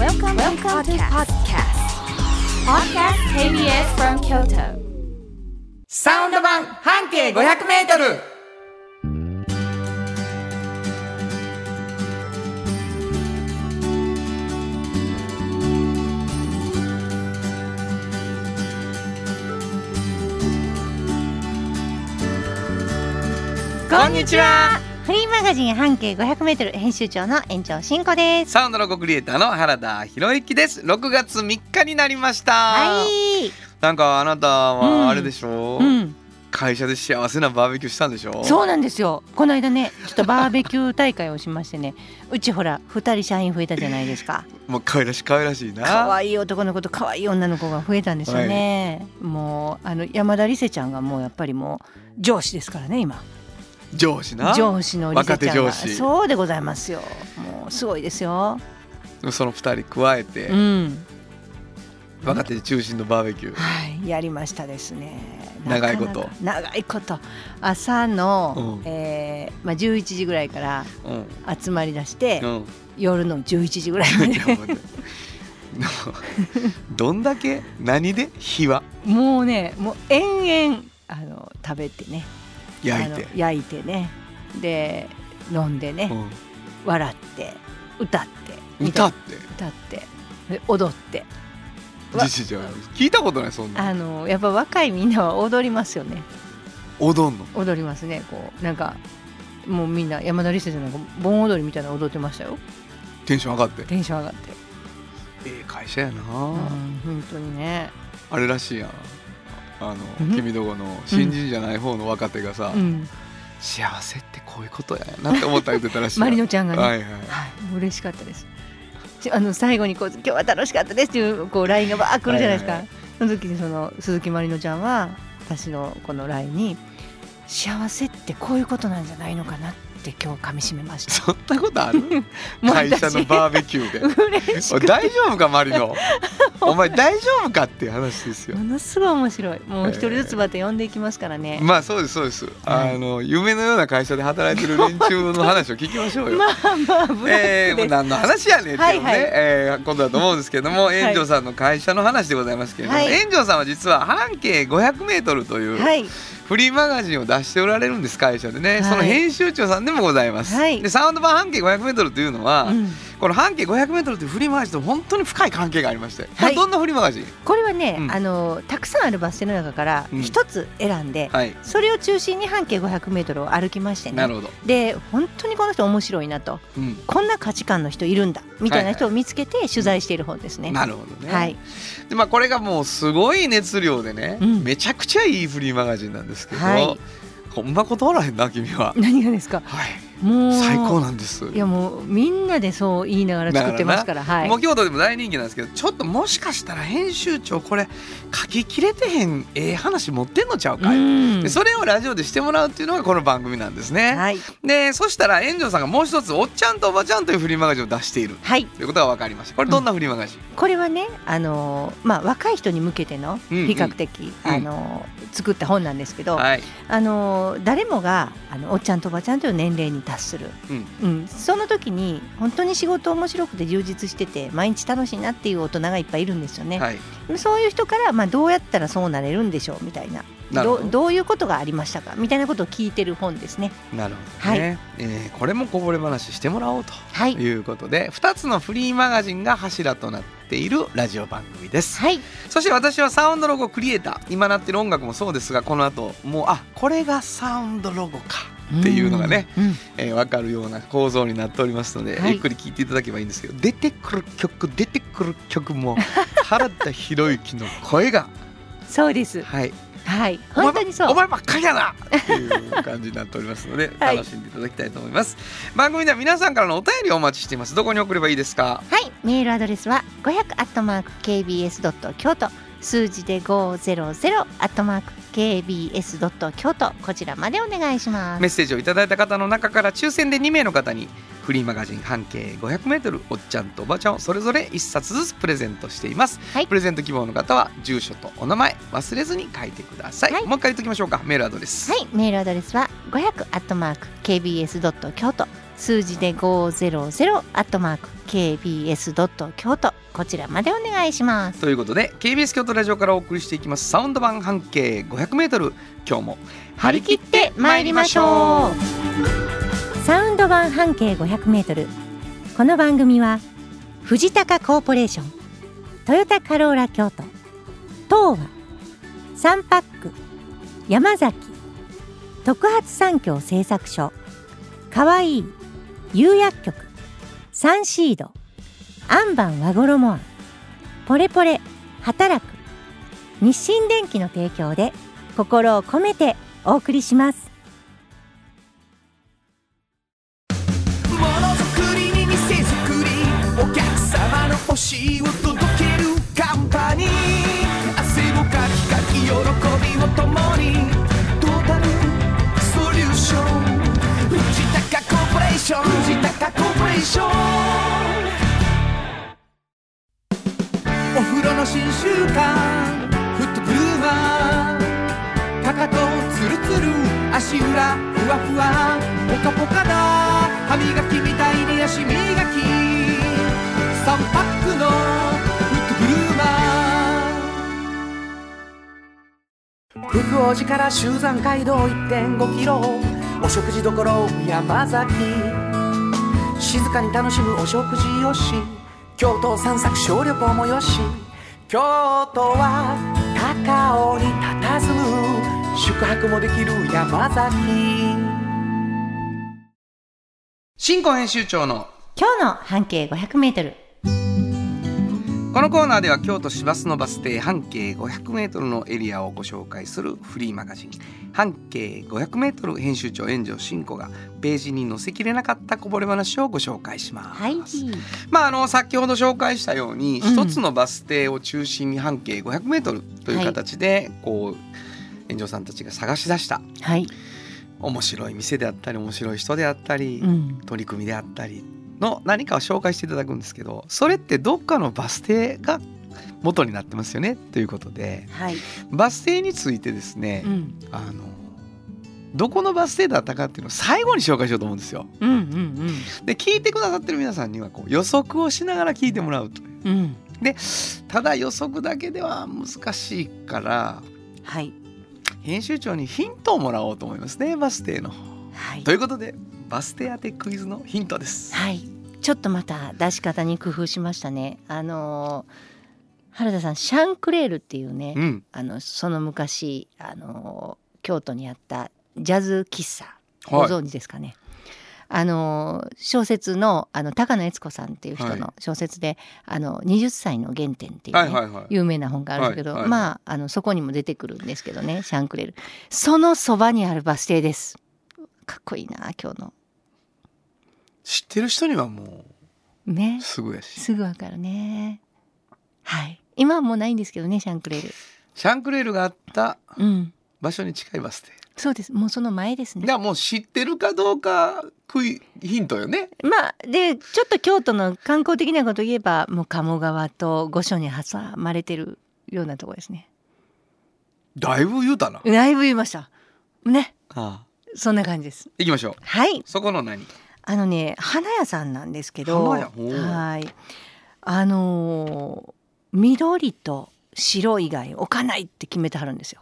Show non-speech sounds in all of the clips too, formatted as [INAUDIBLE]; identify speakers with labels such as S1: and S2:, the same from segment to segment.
S1: Welcome, Welcome to podcast. Podcast KBS from Kyoto.
S2: サウンド版半径500メートルこんにちは
S3: フリーマガジン半径500メートル編集長の延長真子です。
S2: サウンドロゴクリエイターの原田博之です6月3日になりました
S3: はい。
S2: なんかあなた
S3: うん
S2: はあれでしょ、
S3: う？ん。
S2: 会社で幸せなバーベキューしたんでしょ
S3: そうなんですよ。この間ね、ちょっとバーベキュー大会をしましてね、うちほら二人社員増えたじゃないですか。
S2: もう可愛らしい可愛らしいな
S3: 可愛い男の子と可愛い女の子が増えたんですよね。もうあの山田理瀬ちゃんがもうやっぱりもう上司ですからね今。
S2: 上司な。
S3: 上司の
S2: 若手上司。
S3: そうでございますよ。もうすごいですよ。
S2: その二人加えて、
S3: うん。
S2: 若手中心のバーベキュー、
S3: はい、やりましたですね。
S2: 長いこと。
S3: 長いこと。朝の、
S2: うん。
S3: えーまあ11時ぐらいから
S2: うん。
S3: 集まり出して、
S2: うん。
S3: 夜の11時ぐらいまで。[LAUGHS]
S2: どんだけ？何で？火は。
S3: もうね、もう延々あの食べてね、
S2: 焼いて。
S3: 焼いてね、で飲んでね、
S2: う
S3: 笑って歌って。
S2: ん、歌って。
S3: 歌って。で踊って。
S2: 聞いたことないそんな。
S3: あのやっぱ若いみんなは踊りますよね。
S2: 踊んの？
S3: 踊りますね。こうなんかもうみんな山田理瀬じゃなんか盆踊りみたいなの踊ってましたよ。
S2: テンション上がって。
S3: テンション上がって。
S2: ええ会社やな、
S3: うん本当にね。
S2: あれらしいやんあ
S3: うん。
S2: の君どこの新人じゃない方の若手がさ、
S3: うん。
S2: 幸せってこういうことやなって思った言ってたらしいわ
S3: マリノちゃんがね。
S2: はいはい。
S3: はい。嬉しかったです。ちあの最後にこう「今日は楽しかったです」っていうこう LINE がバーッ来るじゃないですか、
S2: はいはい。
S3: その時にその鈴木まりのちゃんは私のこの LINE に「幸せってこういうことなんじゃないのかな」って今日噛みしめました。
S2: そんなことある？[LAUGHS] 会社のバーベキューで。大丈夫かマリノ？[LAUGHS] お前大丈夫かっていう話ですよ。
S3: ものすごい面白い。もう一人ずつまた呼んでいきますからね、
S2: まあそうですそうです、
S3: はい。
S2: あの夢のような会社で働いてる連中の話を聞きましょうよ。[LAUGHS]
S3: まあまあブラ
S2: えー、何の話やねんっていうね、
S3: はいはい。
S2: えーことだと思うんですけども、炎上さんの会社の話でございますけれども、
S3: はい。
S2: 炎上さんは実は半径500メートルという
S3: はい
S2: フリーマガジンを出しておられるんです会社でね、
S3: はい。
S2: その編集長さんでもございます。
S3: はい。
S2: でサウンド版半径500メートルというのは、
S3: うん
S2: この半径500メートルというフリーマガジンと本当に深い関係がありまして、こ
S3: はい。
S2: れどんなフリーマガジン？
S3: これはね、
S2: うん。
S3: あのたくさんあるバス停の中から
S2: うん。
S3: 一つ選んで、
S2: はい、
S3: それを中心に半径500メートルを歩きましてね。
S2: なるほど。
S3: で本当にこの人面白いなと。
S2: うん、
S3: こんな価値観の人いるんだみたいな人を見つけて取材している本ですね。
S2: なるほどね。
S3: はい、
S2: でまあこれがもうすごい熱量でね、
S3: うん。
S2: めちゃくちゃいいフリーマガジンなんですけど、
S3: はい。
S2: ほんま断らへんな君は。
S3: 何がですか？
S2: はい、
S3: もう
S2: 最高なんです。
S3: いやもうみんなでそう言いながら作ってますからはい。
S2: もう京都でも大人気なんですけどちょっともしかしたら編集長これ書ききれてへんええ話持ってんのちゃうかい、
S3: うん。
S2: でそれをラジオでしてもらうっていうのがこの番組なんですね。
S3: はい。
S2: でそしたら炎上さんがもう一つ「おっちゃんとおばちゃん」というフリーマガジンを出している。
S3: はい。
S2: ということが分かりました。これどんなフリーマガジン、
S3: これはねあのーまあ若い人に向けての
S2: うんうん。
S3: 比較的、
S2: うん。
S3: あのー作った本なんですけど、
S2: はい、
S3: あのー誰もがあのおっちゃんとおばちゃんという年齢に達する、
S2: うん。
S3: うん、その時に本当に仕事面白くて充実してて毎日楽しいなっていう大人がいっぱいいるんですよね。
S2: はい、
S3: そういう人から、まあ、どうやったらそうなれるんでしょうみたいな。
S2: ど。
S3: どどういうことがありましたか？みたいなことを聞いてる本ですね。
S2: なるほどね、えーこれもこぼれ話してもらおうと
S3: はい、
S2: いうことで2つのフリーマガジンが柱となっているラジオ番組です。
S3: はい、
S2: そして私はサウンドロゴクリエイター。今なってる音楽もそうですがこの後もうあこれがサウンドロゴかっていうのがね、
S3: うん、うん。
S2: えー、分かるような構造になっておりますので、
S3: はい。
S2: ゆっくり聞いていただければいいんですけど出てくる曲出てくる曲も [LAUGHS] 原田博之の声が
S3: そうです。
S2: はい。
S3: はい、本当にそう。
S2: お前ばっかりやなっていう感じになっておりますので、[LAUGHS]
S3: はい。
S2: 楽しんでいただきたいと思います。番組では皆さんからのお便りをお待ちしています。どこに送ればいいですか？
S3: はい、メールアドレスは500アットマーク kbs ドット京都。数字で500アットマーク kbs 京都こちらまでお願いします。
S2: メッセージをいただいた方の中から抽選で2名の方にフリーマガジン半径 500m おっちゃんとおばちゃんをそれぞれ1冊ずつプレゼントしています、
S3: はい。
S2: プレゼント希望の方は住所とお名前忘れずに書いてください、
S3: はい。
S2: もう一回言っておきましょうか。メールアドレス、
S3: はい、メールアドレスは500アットマーク kbs ドット京都数字で500アットマーク KBS ドット京都こちらまでお願いします。
S2: ということで KBS 京都ラジオからお送りしていきます。サウンド版半径 500m 今日も
S3: 張り切って参りましょう。サウンド版半径500メートル。この番組は藤高コーポレーショントヨタカローラ京都東和サンパック山崎特発産業製作所かわいい釉薬局。サンシード。アンバン和衣。あんポレポレ働く。日清電機の提供で心を込めてお送りします。
S4: ものづくりに店づくり。お客様の欲しいを届けるカンパニー。汗をかきかき喜びション藤高コーポレーションお風呂の新習慣フットグルーマーかかとツルツル足裏ふわふわポカポカだ歯磨きみたいに足磨き。3パックのフットグルーマー福王寺から集山街道1.5キロ。お食事処山崎。静かに楽しむお食事よし。京都散策小旅行もよし。京都は高尾に佇む。宿泊もできる山崎。
S2: 新婚編集長の
S3: 今日の半径500メートル
S2: このコーナーでは京都市バスのバス停半径 500m のエリアをご紹介するフリーマガジン。半径 500m 編集長炎上真子がページに載せきれなかったこぼれ話をご紹介します。
S3: はい。
S2: まああの先ほど紹介したように
S3: うん。
S2: 一、つのバス停を中心に半径 500m という形で、こう炎上さんたちが探し出した
S3: はい、
S2: 面白い店であったり面白い人であったり、
S3: うん、
S2: 取り組みであったりの何かを紹介していただくんですけどそれってどっかのバス停が元になってますよねということで
S3: はい、
S2: バス停についてですね、
S3: うん、
S2: あのどこのバス停だったかっていうのを最後に紹介しようと思うんですよ。
S3: うん、うん、
S2: で聞いてくださってる皆さんにはこう予測をしながら聞いてもらうという。
S3: うん、うん、
S2: ただ予測だけでは難しいから
S3: はい、
S2: 編集長にヒントをもらおうと思いますねバス停の。
S3: はい
S2: と、いうことでバス停当てクイズのヒントです。
S3: はい、ちょっとまた出し方に工夫しましたね。あのー原田さんシャンクレールっていうね、
S2: うん、
S3: あのその昔あのー京都にあったジャズ喫茶。ご
S2: はい。
S3: 存知ですかね？あのー小説のあの高野悦子さんっていう人
S2: は
S3: の小説で「あの20歳の原点」っていう、ね
S2: はいはいはい。
S3: 有名な本があるんですけど、
S2: はいはい。
S3: まああのそこにも出てくるんですけどねシャンクレール。そのそばにあるバス停です。かっこいいな今日の
S2: 知ってる人にはも
S3: ね。
S2: うすぐやし。
S3: すぐわかるね。はい。今はもうないんですけどねシャンクレール。
S2: シャンクレールがあった
S3: うん。
S2: 場所に近いバス停。
S3: そうです。もうその前ですね。
S2: だもう知ってるかどうかクイヒントよね。
S3: まあでちょっと京都の観光的なこと言えばもう鴨川と御所に挟まれてるようなところですね。
S2: だいぶ言うたな。
S3: だいぶ言いました。ね。
S2: ああ。
S3: そんな感じです。
S2: 行きましょう。
S3: はい。
S2: そこの何？
S3: あのね花屋さんなんですけどはい。あのー緑と白以外置かないって決めてはるんですよ。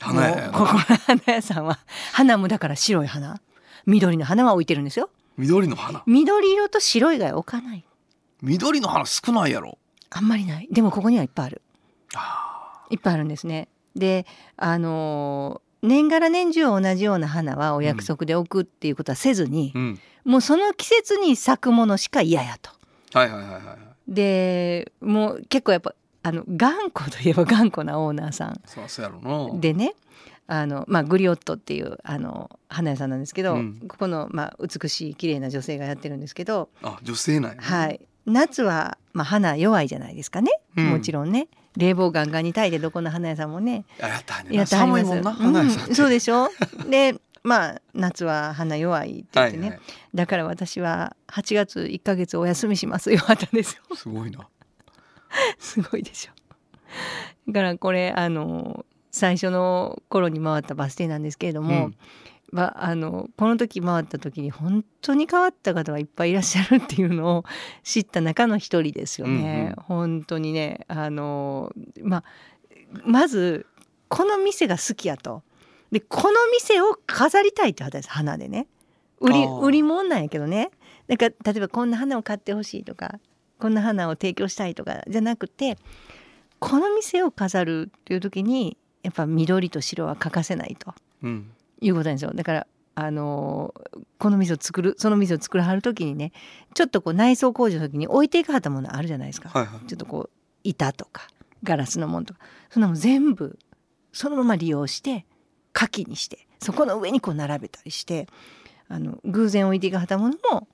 S2: 花屋
S3: ここ
S2: な
S3: の花屋さんは花もだから白い花。緑の花は置いてるんですよ。
S2: 緑の花？
S3: 緑色と白以外置かない。
S2: 緑の花少ないやろ。
S3: あんまりない。でもここにはいっぱいある。
S2: あ
S3: いっぱいあるんですね。であのー年がら年中同じような花はお約束で置くっていうことはせずに
S2: あ、うん。
S3: もうその季節に咲くものしか嫌やと。
S2: はいはいはいはい。
S3: でもう結構やっぱあの頑固といえば頑固なオーナーさん。
S2: そうそうやろな。
S3: でねあの、まあ、グリオットっていうあの花屋さんなんですけど、
S2: うん。
S3: ここの、まあ、美しい綺麗な女性がやってるんですけど、
S2: あ女性なんやね。
S3: はい、夏は、まあ、花弱いじゃないですかね、
S2: うん。
S3: もちろんね冷房ガンガンに炊いてどこの花屋さんもね。
S2: あやったね
S3: やってはります。
S2: 寒いもんな花屋さん
S3: うん、そうでしょ？でまあ夏は花弱いって言ってね、
S2: はいはい。
S3: だから私は8月1ヶ月お休みしますよかったんですよ。
S2: すごいな。[LAUGHS]
S3: すごいでしょ。だからこれあの最初の頃に回ったバス停なんですけれども、
S2: うん
S3: まあ、あのこの時回った時に本当に変わった方がいっぱいいらっしゃるっていうのを [LAUGHS] 知った中の一人ですよね。
S2: うん
S3: 本当にねあの、まあ、まずこの店が好きやと。でこの店を飾りたいって話です花でね。売り売り物なんやけどね。なんか例えばこんな花を買ってほしいとかこんな花を提供したいとかじゃなくてこの店を飾るっていう時にやっぱ緑と白は欠かせないと。
S2: うん
S3: いうことなんですよ。だからあのーこの店を作るその店を作らはる時にねちょっとこう内装工事の時に置いていかはったものあるじゃないですか、
S2: はいはい。
S3: ちょっとこう板とかガラスのものとか。そんなもん全部そのまま利用して柿にしてそこの上にこう並べたりしてあの偶然置いていかはったものも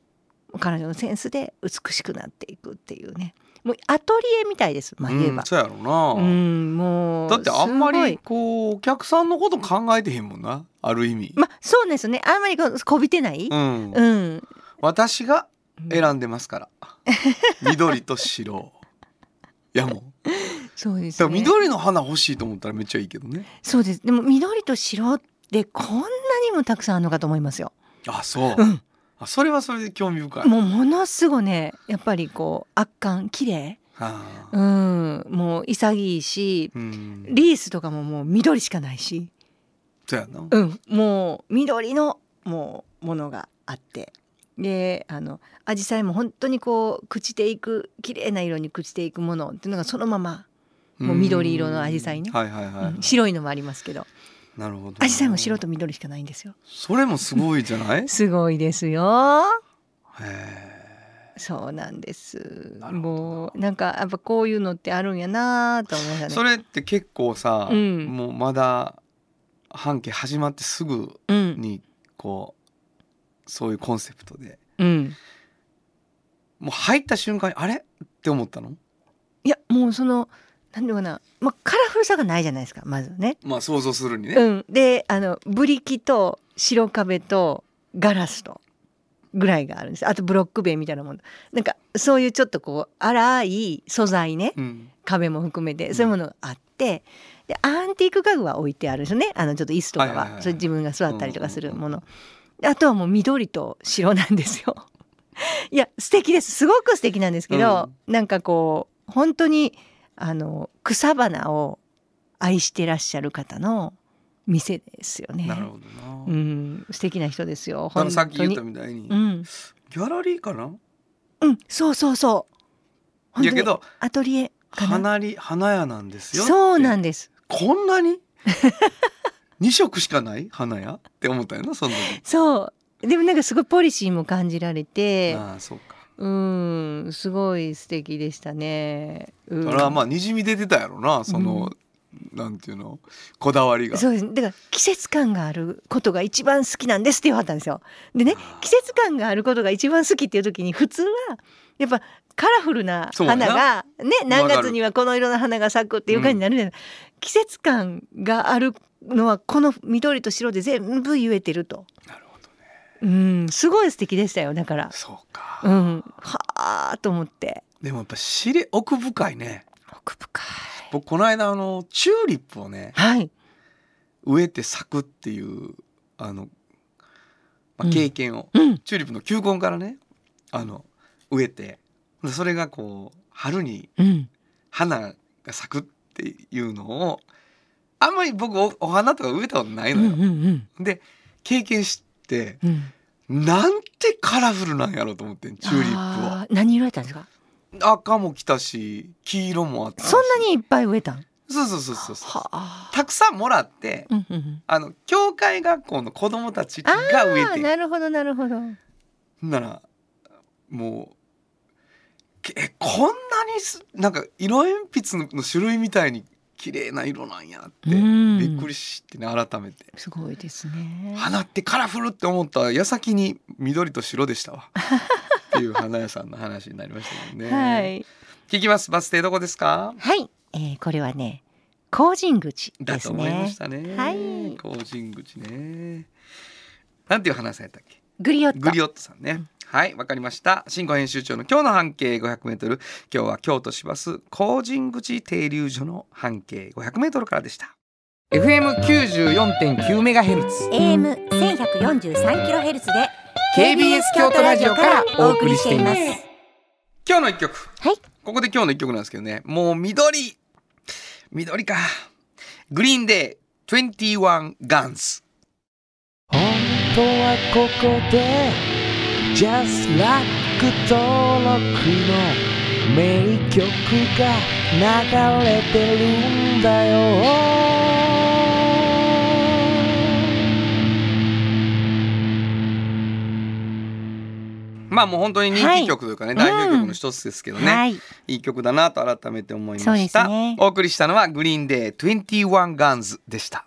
S3: 彼女のセンスで美しくなっていくっていうねもうアトリエみたいですまあ言えば。
S2: うんそうやろな、
S3: うん、もう
S2: だってあんまりこうお客さんのこと考えてへんもんなある意味、
S3: まあそうですね。あんまりこうこびてない、
S2: うん。
S3: うん、
S2: 私が選んでますから。[LAUGHS] 緑と白。いやもう
S3: そうですね。
S2: 緑の花欲しいと思ったらめっちゃいいけどね。
S3: そうです。でも緑と白ってこんなにもたくさんあるのかと思いますよ。
S2: あそう、
S3: うん
S2: あそれはそれで興味深い。
S3: もうものすごいねやっぱりこう圧巻綺麗。うん。もう潔いし
S2: うん。
S3: リースとかももう緑しかないし、
S2: そうやな、
S3: うん、もう緑のもうものがあって。であの紫陽花も本当にこう朽ちていく綺麗な色に朽ちていくものっていうのがそのまま、もう緑色の紫陽花ね
S2: はいはいはい、
S3: うん白いのもありますけど
S2: なるほど
S3: 紫陽花も白と緑しかないんですよ。
S2: それもすごいじゃない？[LAUGHS]
S3: すごいですよ。
S2: へ
S3: そうなんです。もうなんかやっぱこういうのってあるんやなと思いましたね。
S2: えそれって結構さ、
S3: うん
S2: もうまだ半径始まってすぐ
S3: うん
S2: にこうそういうコンセプトで
S3: うん。
S2: もう入った瞬間にあれ？って思ったの？
S3: いやもうそのなんていうかな、まあカラフルさがないじゃないですかまずね。
S2: まあ想像するにね、
S3: うん。であのブリキと白壁とガラスとぐらいがあるんです。あとブロック塀みたいなもの。なんかそういうちょっとこう粗い素材ね。
S2: うん
S3: 壁も含めてそういうものがあって、でアンティーク家具は置いてあるんですよねあのちょっと椅子とかは,、それ自分が座ったりとかする
S2: うんうん
S3: もの、であとはもう緑と白なんですよ [LAUGHS] いや素敵ですすごく素敵なんですけど、なんかこう本当にあの草花を愛してらっしゃる方の店ですよね。
S2: なるほどな、
S3: うん素敵な人ですよ本
S2: あのさっき言ったみたいに、
S3: うん、
S2: ギャラリーかな？
S3: うん、そうそうそう。
S2: いやけど
S3: アトリエかな？
S2: 花り花屋なんですよ。
S3: そうなん
S2: で
S3: です。
S2: こんなに？[LAUGHS] 二色しかない？花屋って思ったよなその時。
S3: そう。でもなんかすごいポリシーも感じられて。
S2: ああそうか
S3: うんすごい素敵でしたね。うん。
S2: それはまあにじみ出てたやろなその、なんていうのこだわりが。
S3: そうです。だから季節感があることが一番好きなんですって言わはったんですよ。でね季節感があることが一番好きっていう時に普通はやっぱカラフルな花がね何月にはこの色の花が咲くっていう感じになるじゃない、季節感があるのはこの緑と白で全部言えてると。
S2: なる
S3: うんすごい素敵でしたよだから。
S2: そうか、
S3: うんはあと思って
S2: でもやっぱ知れ奥深いね
S3: 奥深い。
S2: 僕この間あのチューリップをね
S3: はい。
S2: 植えて咲くっていうあの、まあ、
S3: うん
S2: 経験を、
S3: うん。
S2: チューリップの球根からねあの植えてでそれがこう春に
S3: うん。
S2: 花が咲くっていうのをあんまり僕おお花とか植えたことない
S3: うん
S2: のよ。
S3: うんうん
S2: で経験して
S3: うん。
S2: なんてカラフルなんやろうと思ってんチューリップ
S3: あー何色やったんですか？
S2: を赤も来たし黄色もあったし
S3: そんなにいっぱい植えたん？
S2: そうそうそうそうそう
S3: はあ。
S2: たくさんもらって
S3: うんうんうん。
S2: あの教会学校の子供たち
S3: あ
S2: が植えて
S3: あなるほどなるほど。
S2: ならもうけえこんなにすなんか色鉛筆の種類みたいに綺麗な色なんやって
S3: うん。
S2: びっくりしてね改めて。
S3: すごいですね。
S2: 花ってカラフルって思った矢先に緑と白でしたわ。[LAUGHS] っていう花屋さんの話になりましたね、
S3: はい。
S2: 聞きます。バス停どこですか？
S3: はい、えー、これはね工人口です
S2: だと思いま
S3: ね
S2: し。たね。
S3: はい。
S2: 工人口ね。なんていう花屋さんやったっけ？
S3: グリオット。
S2: グリオットさんね。はい、わかりました。新語編集長の今日の半径500メートル。今日は京都市バス工人口停留所の半径500メートルからでした。FM94.9 メガヘルツ
S3: AM 千百四十三キロヘルツで
S2: KBS 京都ラジオからお送りしています今日の一曲
S3: はい
S2: ここで今日の一曲なんですけどねもう緑緑かグリーンデー21ガンズ
S4: 本当はここで Just Like 登録の名曲が流れてるんだよ。
S2: まあもう本当に人気曲というかね、代表曲の一つですけどね、
S3: はい。
S2: いい曲だなと改めて思いました、
S3: すね。
S2: お送りしたのはグリーンデー21ガンズでした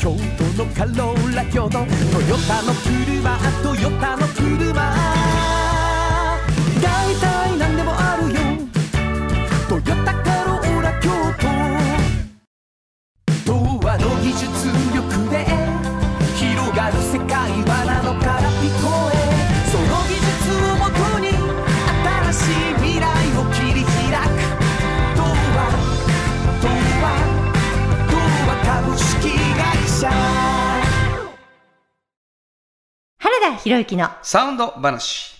S4: 京都のカローラ京都。トヨタの車トヨタの車。
S3: 博之の
S2: サウンド話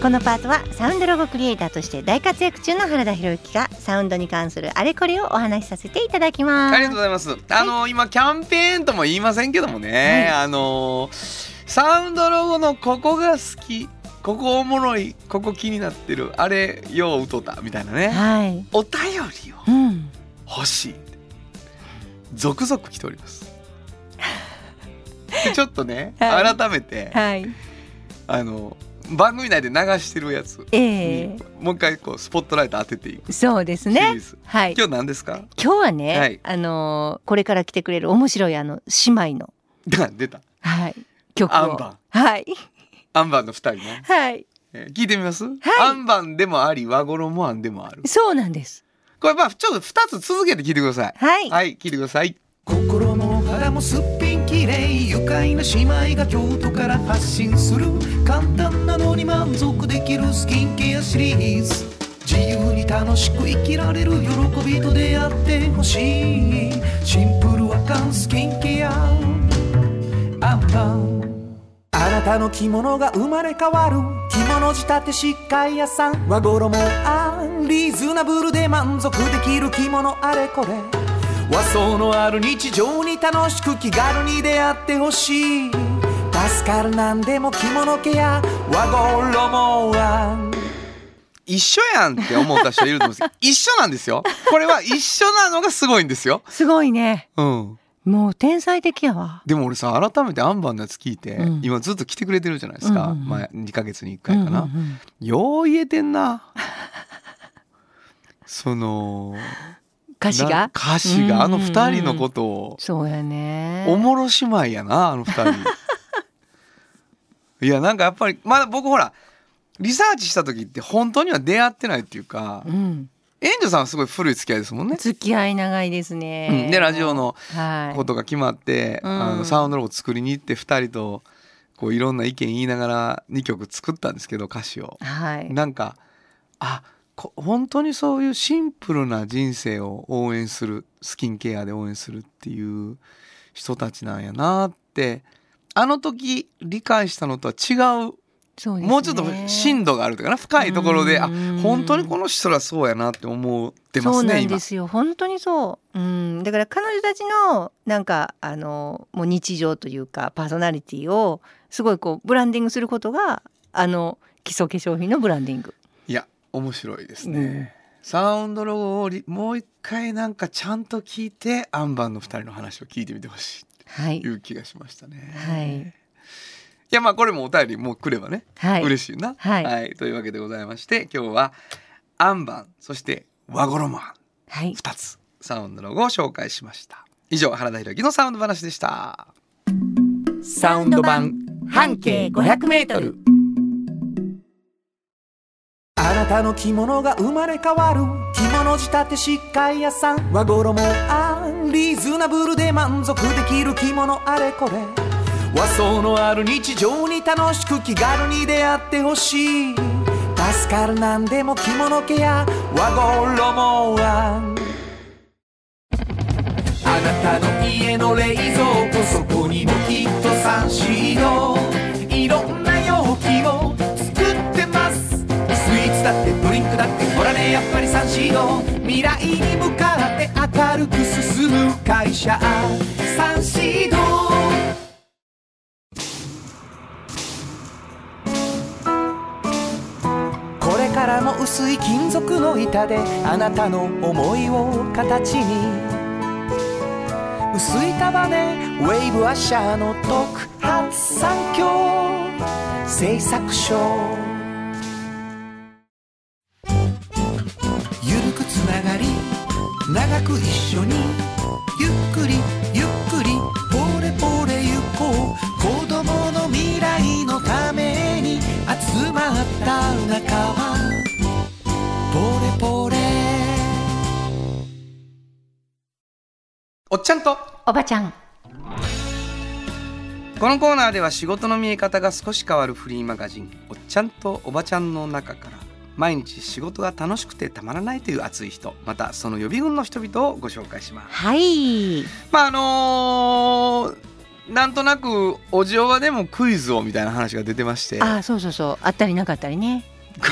S3: このパートはサウンドロゴクリエイターとして大活躍中の原田博之がサウンドに関するあれこれをお話しさせていただきます
S2: ありがとうございます。あの今キャンペーンとも言いませんけどもね、あのサウンドロゴのここが好き、ここおもろい、ここ気になってる、あれよう歌ったみたいなね。
S3: はい
S2: お便りを
S3: うん
S2: 欲しい。続々来ております。で [LAUGHS] ちょっとね、
S3: は
S2: 改めて
S3: はい。
S2: あの番組内で流してるやつ
S3: え
S2: にもう一回こうスポットライト当てていく。
S3: えそうですね。
S2: ズ。
S3: はい。
S2: 今日何ですか？
S3: 今日はね、
S2: はい。
S3: あのーこれから来てくれる面白いあの姉妹の
S2: が [LAUGHS] 出た。
S3: はい。曲を。
S2: アンバン
S3: はい。
S2: アンバンの二人ね。
S3: はい。
S2: えー聞いてみます、アンバンでもあり和衣あんでもある。
S3: そうなんです。
S2: これまあちょっと二つ続けて聞いてください。
S3: はい、
S2: はい聞いてください。
S4: 心も肌もすっぴんきれい愉快な姉妹が京都から発信する簡単なのに満足できるスキンケアシリーズ。自由に楽しく生きられる喜びと出会ってほしい。シンプルアカンスキンケア。アンパンあなたの着物が生まれ変わる。着物仕立て疾患屋さん。和衣あんリーズナブルで満足できる着物。あれこれ。和装のある日常に楽しく気軽に出会ってほしい。助かるなんでも着物ケア。和衣あん。
S2: 一緒やんって思った人いると思うんですけど [LAUGHS] 一緒なんですよ。これは一緒なのがすごいんですよ。
S3: すごいね。
S2: うん。
S3: もう天才的やわ。
S2: でも俺さ改めてアンバンのやつ聞いて、
S3: うん。
S2: 今ずっと来てくれてるじゃないですか、
S3: うんうんうん。
S2: まあ2ヶ月に1回かな、
S3: うんうんうん
S2: よう言えてんな。[LAUGHS] そのな
S3: 歌詞が？
S2: 歌詞が？あの二人の
S3: と
S2: ことを
S3: そうやね。
S2: おもろ姉妹やなあの二人。いやなんかやっぱりまだ僕ほらリサーチした時って本当には出会ってないっていうか
S3: うん。
S2: エンジョさんはすごい古い付き合いですもんね。
S3: 付き合い長いですね、
S2: うん。でラジオの
S3: はい。
S2: ことが決まって、
S3: うん。
S2: あのサウンドロゴ作りに行って二人とこういろんな意見言いながら2曲作ったんですけど歌詞を。
S3: はい。
S2: なんかあこ本当にそういうシンプルな人生を応援するスキンケアで応援するっていう人たちなんやなってあの時理解したのとは違う。
S3: そうね。
S2: もうちょっと深度があるというかな深いところであ
S3: うん。
S2: 本当にこの人らそうやなって思ってま
S3: そうな
S2: すね今。
S3: んですよ。本当にそう、うん、だから彼女たちのなんかあのもう日常というかパーソナリティをすごいこうブランディングすることがあの基礎化粧品のブランディング、
S2: いや面白いですね。
S3: うん
S2: サウンドロゴをりもう一回なんかちゃんと聞いてアンバンの二人の話を聞いてみてほしい
S3: はい。
S2: という気がしましたね。
S3: はい。
S2: いやまあこれもお便りもう来ればね、
S3: はい。
S2: 嬉しいな、
S3: はい。
S2: というわけでございまして今日はアンバンそして和衣。あん
S3: はい。
S2: 2つサウンドロゴを紹介しました。以上原田博之のサウンド話でした。
S4: サウンド版半径500メートル。あなたの着物が生まれ変わる着物仕立て疾患屋さん和衣あリーズナブルで満足できる着物あれこれ。和装のある日常に楽しく気軽に出会ってほしい。助かるなんでも着物ケア和衣ああなたの家の冷蔵庫そこにもきっとサンシードだってドリンクだってほらねやっぱりサンシード未来に向かって明るく進む会社サンシードこれからも薄い金属の板であなたの思いを形に薄い束ねウェーブアッシャーの特発産業製作所ながり長く一緒にゆっくりゆっくりポレポレゆこう。子供の未来のために集まった仲間。ポレポレ。
S2: おっちゃんと。
S3: おばちゃん。
S2: このコーナーでは仕事の見え方が少し変わるフリーマガジン「おっちゃんとおばちゃん」の中から毎日仕事が楽しくてたまらないという熱い人またその予備軍の人々をご紹介します。
S3: はい。
S2: まああのーなんとなくおじおばでもクイズをみたいな話が出てまして。
S3: あそうそうそう。あったりなかったりね。[LAUGHS]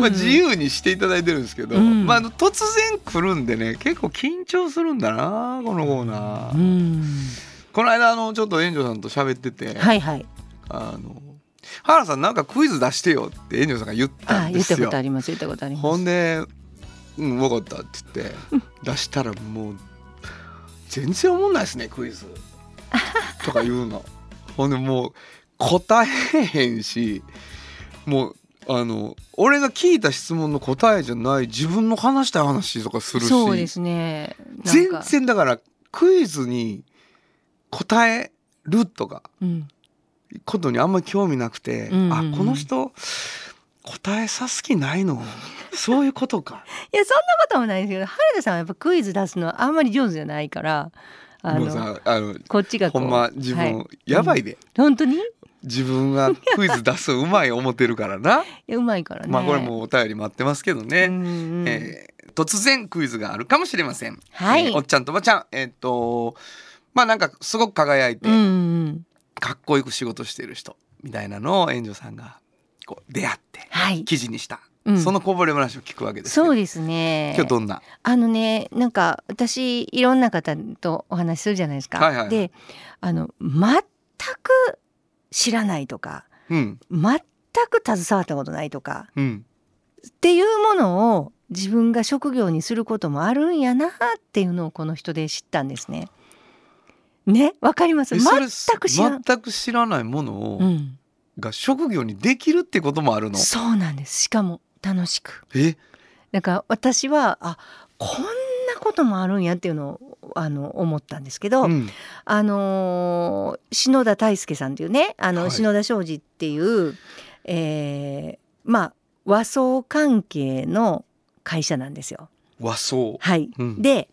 S2: まあ、自由にしていただいてるんですけど、
S3: うん。
S2: まあ、突然来るんでね結構緊張するんだなこのコーナー。
S3: うん。
S2: この間あのちょっと園長さんと喋ってて、
S3: はいはい。
S2: あの原さんなんかクイズ出してよって園長さんが言った
S3: あ言った
S2: んですよ。
S3: ことあります言ったことあります。
S2: ほんで「うん分かった」って言って出したらもう全然思んないですねクイズ。[LAUGHS] とか言うの。ほんでもう答えへんしもうあの俺が聞いた質問の答えじゃない自分の話したい話とかするし。
S3: そうですね。
S2: 全
S3: か。
S2: 然だからクイズに答えるとか
S3: うん
S2: ことにあんまり興味なくて、
S3: うんうんうん。
S2: あこの人答えさす気ないの？そういうことか。[LAUGHS]
S3: いやそんなこともないですけど原田さんはやっぱクイズ出すのはあんまり上手じゃないからあの
S2: さあの
S3: こっちがこう。
S2: ほんま自分、
S3: はい。
S2: やばいで、
S3: 本当に？い
S2: 自分がクイズ出すうまい思ってるからな、[LAUGHS]
S3: やうまいからね。
S2: まあこれもうお便り待ってますけどね、
S3: うんうん
S2: えー突然クイズがあるかもしれません、
S3: はい。
S2: えーおっちゃんとおばちゃん。えーっとまあなんかすごく輝いて、
S3: うんうん
S2: かっこよく仕事してる人みたいなのを園長さんがこう出会って
S3: はい。
S2: 記事にした、
S3: うん。
S2: そのこぼれ話を聞くわけです
S3: そうですね。
S2: 今日どんな？
S3: あのねなんか私いろんな方とお話しするじゃないですか。
S2: はいはいはい。
S3: であの全く知らないとか
S2: うん。
S3: 全く携わったことないとか
S2: うん。
S3: っていうものを自分が職業にすることもあるんやなっていうのをこの人で知ったんですね。ねわかります。全く知らん。
S2: 全く知らないものを、
S3: うん、
S2: が職業にできるってこともあるの？
S3: そうなんです。しかも楽しく。
S2: え？
S3: だから私はあこんなこともあるんやっていうのをあの思ったんですけど、
S2: うん。
S3: あのー篠田大輔さんっていうねあの、
S2: はい。
S3: 篠田商事っていう、えーまあ和装関係の会社なんですよ。
S2: 和装。
S3: はい、
S2: うん。
S3: で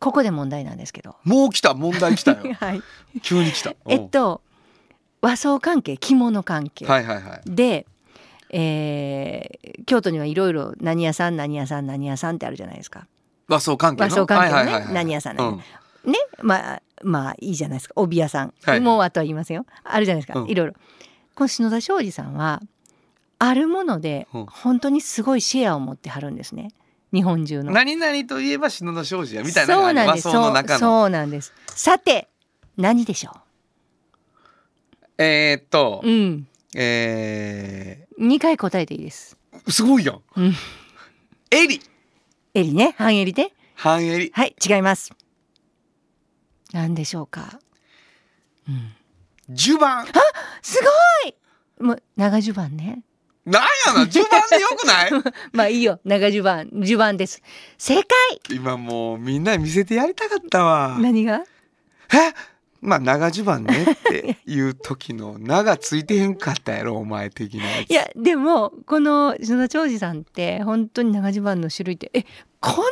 S3: ここで問題なんですけど。
S2: もう来た問題来たよ。[LAUGHS]
S3: はい、
S2: 急に来た。[LAUGHS]
S3: えっと和装関係着物関係、
S2: はいはいはい。
S3: で、えー京都にはいろいろ何屋さん何屋さん何屋さんってあるじゃないですか。
S2: 和装関係の？
S3: 和装関係のね
S2: はいはいはいはい。
S3: 何屋さんね。
S2: うん。
S3: ねまあまあいいじゃないですか。帯屋さん、
S2: はい
S3: もうあとは言いませんよ。あるじゃないですか、
S2: うん。
S3: いろいろこの篠田庄司さんはあるもので
S2: うん。
S3: 本当にすごいシェアを持ってはるんですね日本中の。
S2: 何々といえば篠田庄司やみたいな
S3: そうなんです。そう
S2: の
S3: そうなんです。さて何でしょ
S2: えー、っと
S3: う、うん、
S2: え
S3: 2回答えていいです。
S2: ー、すごいやん。
S3: うん、
S2: 襟。
S3: 襟ね。半襟で
S2: 半襟。
S3: はい違います。何でしょうか？うん、
S2: 襦袢
S3: すごい！もう長襦袢ね。
S2: なんやな [LAUGHS] 順番でよくない？[LAUGHS]
S3: まあいいよ。長襦袢襦袢です。正解。
S2: 今もうみんなに見せてやりたかったわ。
S3: 何が？
S2: え？まあ長襦袢ねっていう時の「長ついてへんかったやろお前的なやつ。
S3: いやでもこの篠田長司さんって本当に長襦袢の種類ってえこんなに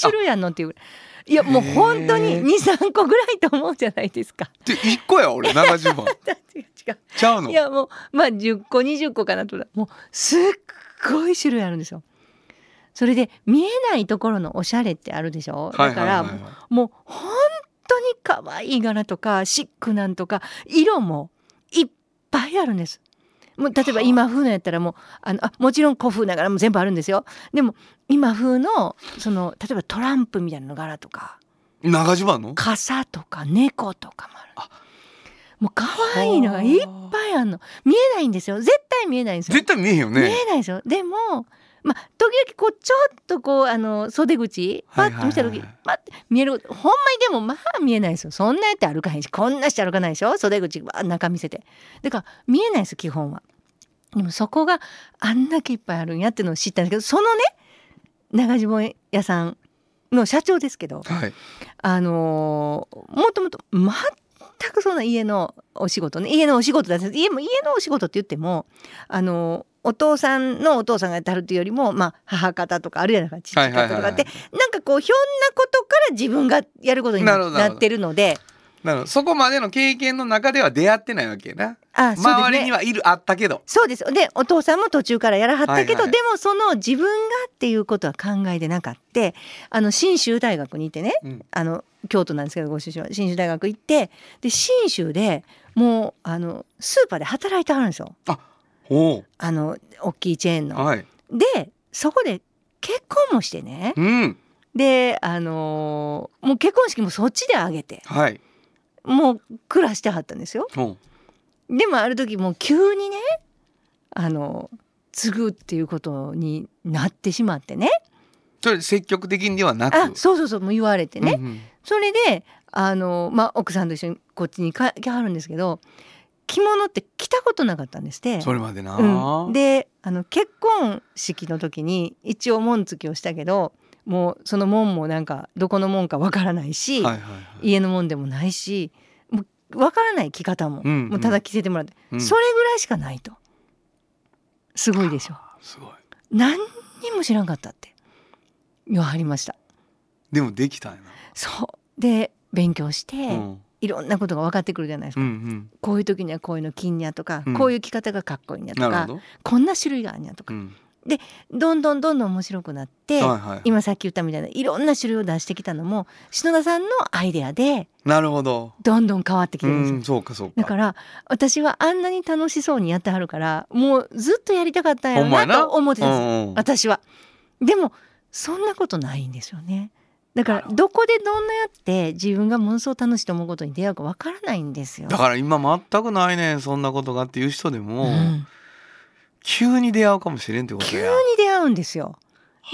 S3: 種類あんの？っていういやもう本当に
S2: へー。
S3: 23個ぐらいと思うじゃないですか。
S2: で1個や俺長襦袢
S3: 違う違う。
S2: ちゃうの？
S3: いやもうまあ10個20個かなともうすっごい種類あるんですよ。それで見えないところのおしゃれってあるでしょ？だからもう本当に可愛い柄とかシックなんとか色もいっぱいあるんです。もう例えば今風のやったらもうあのあもちろん古風な柄も全部あるんですよ。でも今風のその例えばトランプみたいなの柄とか
S2: 長襦袢の？
S3: 傘とか猫とかもある。もう可愛いのがいっぱいあるの。見えないんですよ。絶対見えないんですよ。
S2: 絶対見えへんよ
S3: 見え
S2: ね
S3: ないですよ。でも、まあ、時々こうちょっとこうあの袖口パッと見た時、
S2: はいはいはい
S3: パッて見えるほんまにでもまあ見えないですよ。そんなやって歩かへんしこんなして歩かないでしょ？袖口ばー中見せて。だから見えないです基本は。でもそこがあんだけいっぱいあるんやっていうのを知ったんですけどそのね長地本屋さんの社長ですけど
S2: はい
S3: あのーもともと全くそんな家のお仕事ね家のお仕事だ家も家のお仕事って言ってもあのーお父さんのお父さんがやってはるっていうよりも、まあ、母方とかあるいは父方とかって、なんかこうひょんなことから自分がやることになってるので。
S2: そこまでの経験の中では出会ってないわけやな。
S3: あそうです
S2: 周りに
S3: ね
S2: はいるあったけど。
S3: そうです。でお父さんも途中からやらはったけど、
S2: はいはい
S3: でもその自分がっていうことは考えてなかってあの信州大学にいてね
S2: うん。
S3: あの京都なんですけどご出身は。信州大学行ってで信州でもうあのスーパーで働いてはるんですよ。
S2: お
S3: あの大きいチェーンの。
S2: おはい。
S3: でそこで結婚もしてね。
S2: うん。
S3: であのーもう結婚式もそっちで挙げて。
S2: はい。
S3: もう暮らしてはったんですよ。
S2: お
S3: でもある時もう急にねあの継ぐっていうことになってしまってね。
S2: それ積極的にではなく。
S3: あそうそうそうもう言われてね、
S2: うんうん。
S3: それであの、まあ、奥さんと一緒にこっちにか来はるんですけど着物って着たことなかったんですって。
S2: それまでな、
S3: うん、であの結婚式の時に一応紋付きをしたけどもうその門もなんかどこの門かわからないし、
S2: はいはいはい。
S3: 家の門でもないしもうわからない着方も,、
S2: うんうん。
S3: もうただ着せてもらって、
S2: うん。
S3: それぐらいしかないと。すごいでしょ。
S2: すごい。
S3: 何にも知らんかったって。言わはりました。
S2: でもできたんや
S3: そう。で勉強して、
S2: な、うん
S3: いろんなことが分かってくるじゃないですか、
S2: うんうん。
S3: こういう時にはこういうの金にゃとか、
S2: うん。
S3: こういう着方がかっこいいんやとかこんな種類があるんやとか、
S2: うん。
S3: どんどんどんどん面白くなって、
S2: はいはい、
S3: 今さっき言ったみたいないろんな種類を出してきたのも篠田さんのアイデアで
S2: なるほど。
S3: どんどん変わってきて
S2: う
S3: るんですよ。
S2: んそうかそうか。
S3: だから私はあんなに楽しそうにやってはるからもうずっとやりたかったんやろ
S2: な
S3: なと思ってたんです、
S2: うんうん。
S3: 私は。でもそんなことないんですよね。だからど。こでどんなやって自分がものすごく楽しいと思うことに出会うかわからないんですよ。
S2: だから今全くないねんそんなことがっていう人でも、
S3: うん。
S2: 急に出会うかもしれんってこと
S3: 急に
S2: や
S3: 出会うんですよ。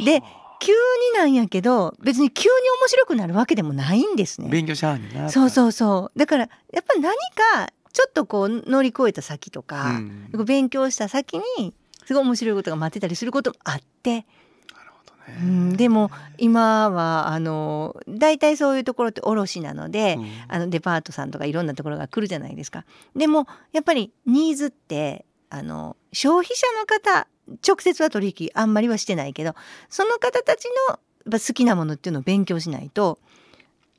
S3: で急になんやけど別に急に面白くなるわけでもないんですね。
S2: 勉強しはんねんな
S3: そうそうそう。だからやっぱ何かちょっとこう乗り越えた先とか、
S2: うん。
S3: 勉強した先にすごい面白いことが待ってたりすることもあって、うん、でも今はあの大体そういうところって卸なので、
S2: うん
S3: あのデパートさんとかいろんなところが来るじゃないですか。でもやっぱりニーズってあの消費者の方直接は取引あんまりはしてないけどその方たちの好きなものっていうのを勉強しないと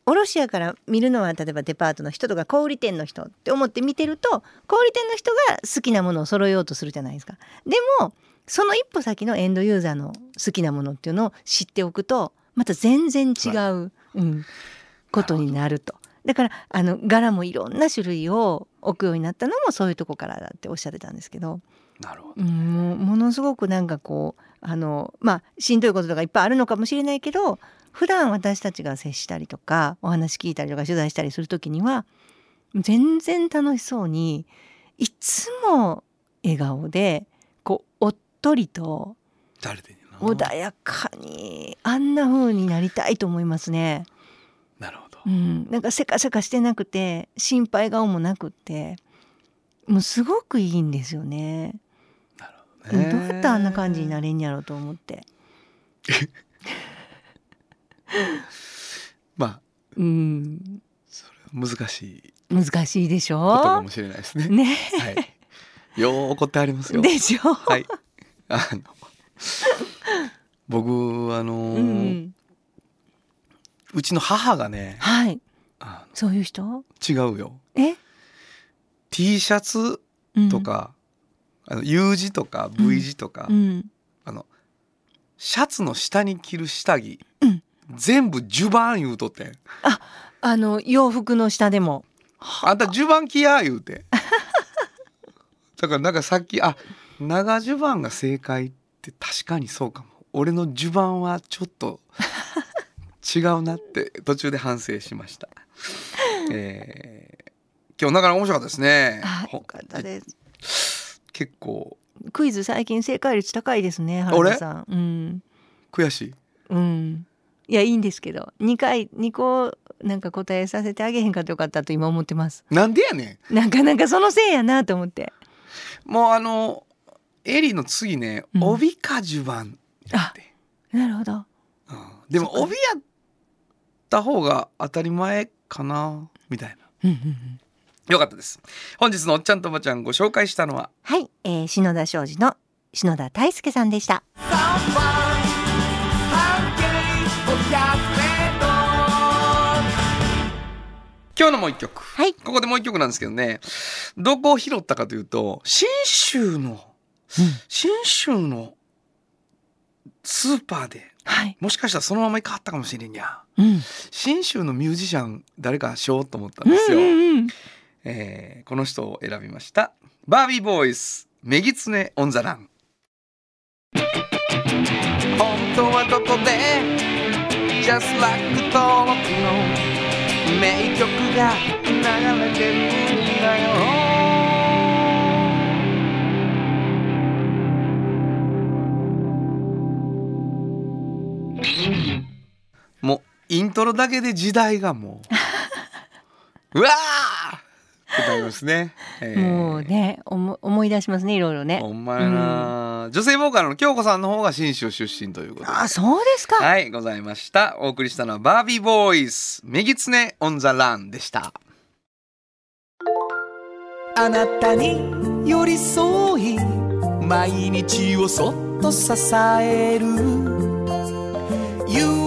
S3: 卸屋から見るのは例えばデパートの人とか小売店の人って思って見てると小売店の人が好きなものを揃えようとするじゃないですか。でもその一歩先のエンドユーザーの好きなものっていうのを知っておくとまた全然違う、うん、ことになると。だからあの柄もいろんな種類を置くようになったのもそういうとこからだっておっしゃってたんですけど、
S2: なるほど。
S3: うん、もうものすごくなんかこうあのまあしんどいこととかいっぱいあるのかもしれないけど普段私たちが接したりとかお話聞いたりとか取材したりする時には全然楽しそうにいつも笑顔でこうおっとりと穏やかにあんな風になりたいと思いますね。
S2: なるほど
S3: うん、なんかせかせかしてなくて心配顔もなくってもうすごくいいんですよね。
S2: なるほ
S3: どうやったらあんな感じになれんやろうと思って [LAUGHS]
S2: まあ
S3: うん
S2: 難しい
S3: 難しいでし
S2: ことか
S3: ょ
S2: もしれないですね。
S3: ね
S2: はい。よう怒ってありますよ。
S3: でしょ？
S2: はい。あの僕あの
S3: う
S2: ー
S3: ん。
S2: うちの母がね
S3: はい。
S2: あ
S3: そういう人？
S2: の違うよ。
S3: え
S2: ？T シャツ
S3: うん。
S2: とか、あの U 字とか V 字とか、
S3: うん。
S2: あのシャツの下に着る下着、
S3: うん。
S2: 全部襦袢言うとってん。
S3: あの洋服の下でも。
S2: あんた襦袢着や言うて。[LAUGHS] だからなんかさっきあ長襦袢が正解って確かにそうかも。俺の襦袢はちょっと [LAUGHS] 違うなって途中で反省しました。えー今日なかなか面白かったですね。ほ
S3: あよかったです
S2: 結構
S3: クイズ最近正解率高いですね
S2: 俺？
S3: 原田さんうん
S2: 悔しい。
S3: うんいやいいんですけど二回二個なんか答えさせてあげへんかってよかったと今思ってます
S2: なんでやね
S3: なんかなんかそのせいやなと思って
S2: ん。もうあのエリの次ね、
S3: うん。
S2: 帯か襦袢
S3: あなるほど。
S2: うん。でも帯やった方が当たり前かなみたいな。よかったです。本日のおっちゃんとおばちゃんご紹介したのは？
S3: はい、えー、篠田庄司の篠田大輔さんでした。
S2: 今日のもう一曲。
S3: はい。
S2: ここでもう一曲なんですけどね。どこを拾ったかというと、新州の、新州のスーパーで、
S3: はい
S2: もしかしたらそのまま変わったかもしれんや。
S3: うん
S2: 新州のミュージシャン誰かしようと思ったんですよ。
S3: うんうんうん
S2: えーこの人を選びました。バービーボーイス、メギツネオンザラン。本当はどこで Just like 登録の名曲が流れてるんだよイントロだけで時代がもう。[LAUGHS] うわーってなりますね、えー。
S3: もうね思思い出しますねいろいろね。
S2: ほんまやな、女性ボーカルの京子さんの方が信州出身ということで。
S3: あそうですか、
S2: はいございました。お送りしたのはバービーボーイズ。メギツネオンザランでした。
S4: あなたに寄り添い毎日をそっと支える。夕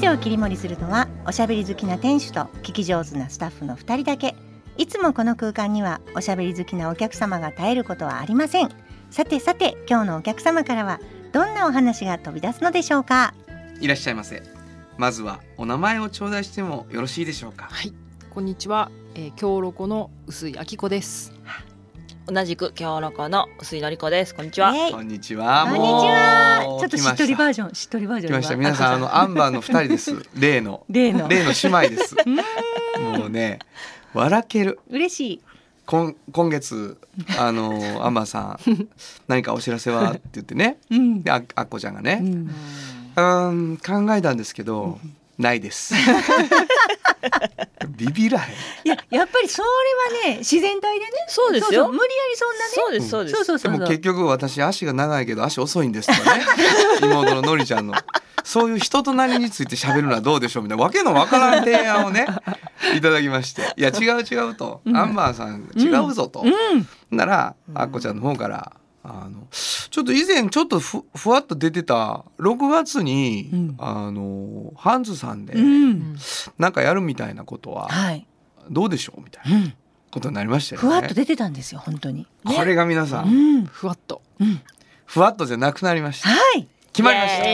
S3: 店を切り盛りするのはおしゃべり好きな店主と聞き上手なスタッフの2人だけ。いつもこの空間にはおしゃべり好きなお客様が絶えることはありません。さてさて今日のお客様からはどんなお話が飛び出すのでしょうか？
S2: いらっしゃいませ。まずはお名前を頂戴してもよろしいでしょうか？
S5: はい、こんにちは、えー、京ロコの薄井明子です。
S6: 同じく京ロコの薄井のり子です。こんにちは。
S2: こんにちは。
S3: こんにちは。ちょっとしっとりバー
S2: ジ
S3: ジョンしっとりバージョン
S2: 来ました。皆さんあのアンバーの二人です。例の。
S3: 例の。
S2: 例の姉妹です。[LAUGHS] もうね笑ける。
S3: 嬉しい。
S2: 今今月あのアンバーさん何かお知らせは？って言ってね。
S3: うん。
S2: でああっこちゃんがね、
S3: うん。
S2: うーん考えたんですけど、ないです。[LAUGHS] ビビらへん。
S3: いややっぱりそれはね自然体でね。
S6: そうですよ。
S3: そうそう無理やりそんなね。
S6: そうですそうです。
S3: そうそうそうそう。
S2: でも結局私足が長いけど足遅いんですとかね。[LAUGHS] 妹ののりちゃんの。そういう人となりについて喋るのはどうでしょうみたいな。わけのわからん提案をねいただきまして。いや違う違うと、アンバーさん違うぞと、
S3: うん。
S2: ならあっこちゃんの方からあのちょっと以前ちょっとふふわっと出てた6月に、
S3: うん
S2: あのハンズさんで
S3: うん
S2: なんかやるみたいなことは
S3: はい、
S2: どうでしょうみたいな
S3: うん、
S2: ことになりましたよね。
S3: ふわっと出てたんですよ本当に。
S2: これが皆さ、
S3: うんん、
S5: ふわっと
S3: うん、
S2: ふわっとじゃなくなりました。
S3: はい。
S2: 決まりました。